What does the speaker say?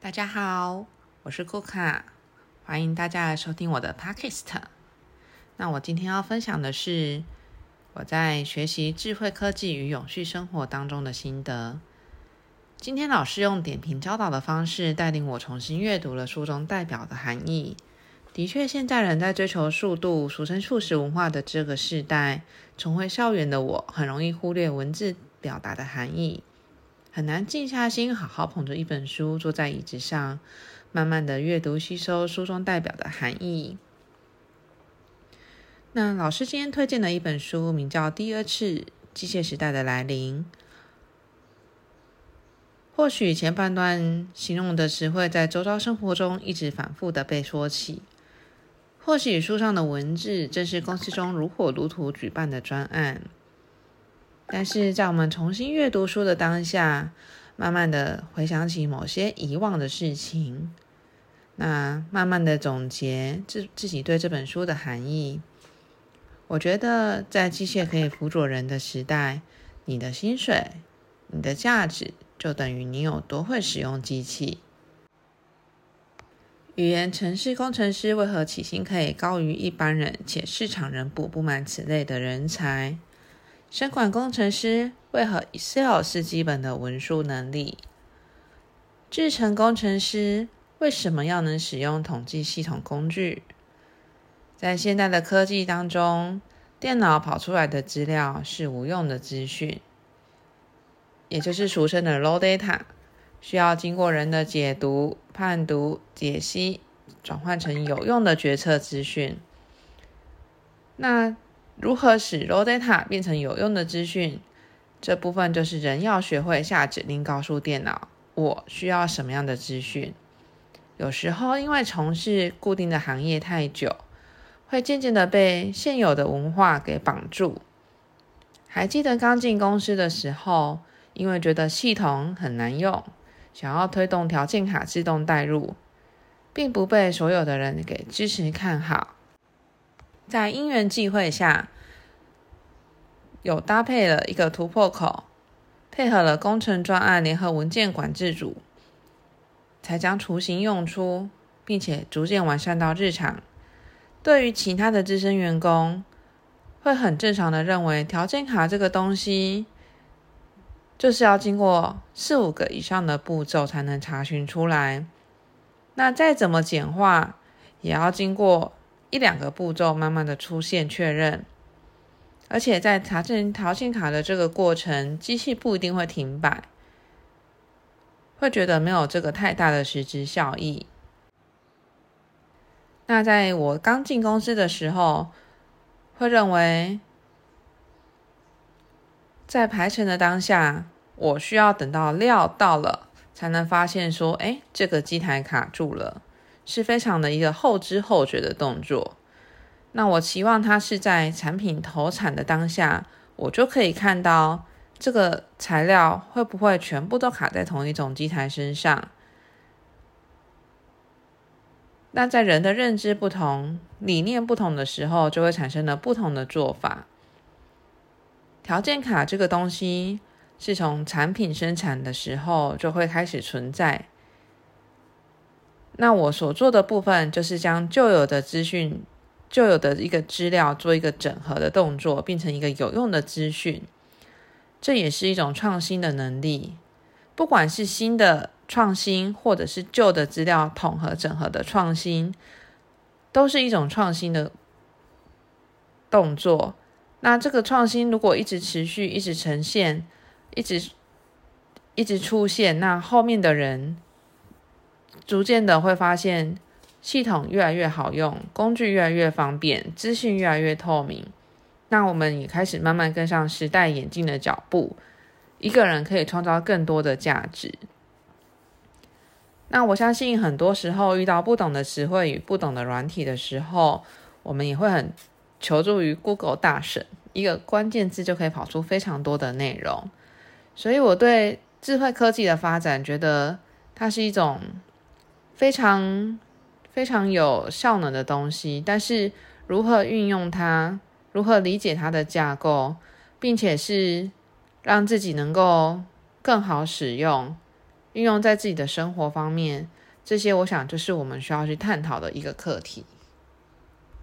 大家好，我是库卡，欢迎大家来收听我的 Podcast。那我今天要分享的是我在学习智慧科技与永续生活当中的心得。今天老师用点评教导的方式带领我重新阅读了书中代表的含义。的确，现在人在追求速度、俗称速食文化的这个时代，重回校园的我，很容易忽略文字表达的含义。很难静下心，好好捧着一本书，坐在椅子上，慢慢的阅读吸收书中代表的含义。那老师今天推荐的一本书，名叫《第二次机械时代的来临》。或许前半段形容的词汇，在周遭生活中一直反复的被说起。或许书上的文字，正是公司中如火如荼举办的专案。但是在我们重新阅读书的当下，慢慢的回想起某些遗忘的事情，那慢慢的总结自自己对这本书的含义。我觉得在机械可以辅佐人的时代，你的薪水、你的价值，就等于你有多会使用机器。语言程式工程师为何起薪可以高于一般人，且市场仍补不满此类的人才？生管工程师为何 Excel 是基本的文书能力？制程工程师为什么要能使用统计系统工具？在现代的科技当中，电脑跑出来的资料是无用的资讯，也就是俗称的 low data，需要经过人的解读、判读、解析，转换成有用的决策资讯。那如何使 raw data 变成有用的资讯？这部分就是人要学会下指令，告诉电脑我需要什么样的资讯。有时候因为从事固定的行业太久，会渐渐的被现有的文化给绑住。还记得刚进公司的时候，因为觉得系统很难用，想要推动条件卡自动代入，并不被所有的人给支持看好。在因缘际会下，有搭配了一个突破口，配合了工程专案联合文件管制组，才将雏形用出，并且逐渐完善到日常。对于其他的资深员工，会很正常的认为条件卡这个东西，就是要经过四五个以上的步骤才能查询出来。那再怎么简化，也要经过。一两个步骤，慢慢的出现确认，而且在查证条件卡的这个过程，机器不一定会停摆，会觉得没有这个太大的实质效益。那在我刚进公司的时候，会认为在排程的当下，我需要等到料到了，才能发现说，哎，这个机台卡住了。是非常的一个后知后觉的动作。那我期望它是在产品投产的当下，我就可以看到这个材料会不会全部都卡在同一种机台身上。那在人的认知不同、理念不同的时候，就会产生了不同的做法。条件卡这个东西是从产品生产的时候就会开始存在。那我所做的部分就是将旧有的资讯、旧有的一个资料做一个整合的动作，变成一个有用的资讯。这也是一种创新的能力。不管是新的创新，或者是旧的资料统合整合的创新，都是一种创新的动作。那这个创新如果一直持续、一直呈现、一直一直出现，那后面的人。逐渐的会发现系统越来越好用，工具越来越方便，资讯越来越透明。那我们也开始慢慢跟上时代演进的脚步。一个人可以创造更多的价值。那我相信很多时候遇到不懂的词汇与不懂的软体的时候，我们也会很求助于 Google 大神，一个关键字就可以跑出非常多的内容。所以我对智慧科技的发展，觉得它是一种。非常非常有效能的东西，但是如何运用它，如何理解它的架构，并且是让自己能够更好使用，运用在自己的生活方面，这些我想就是我们需要去探讨的一个课题。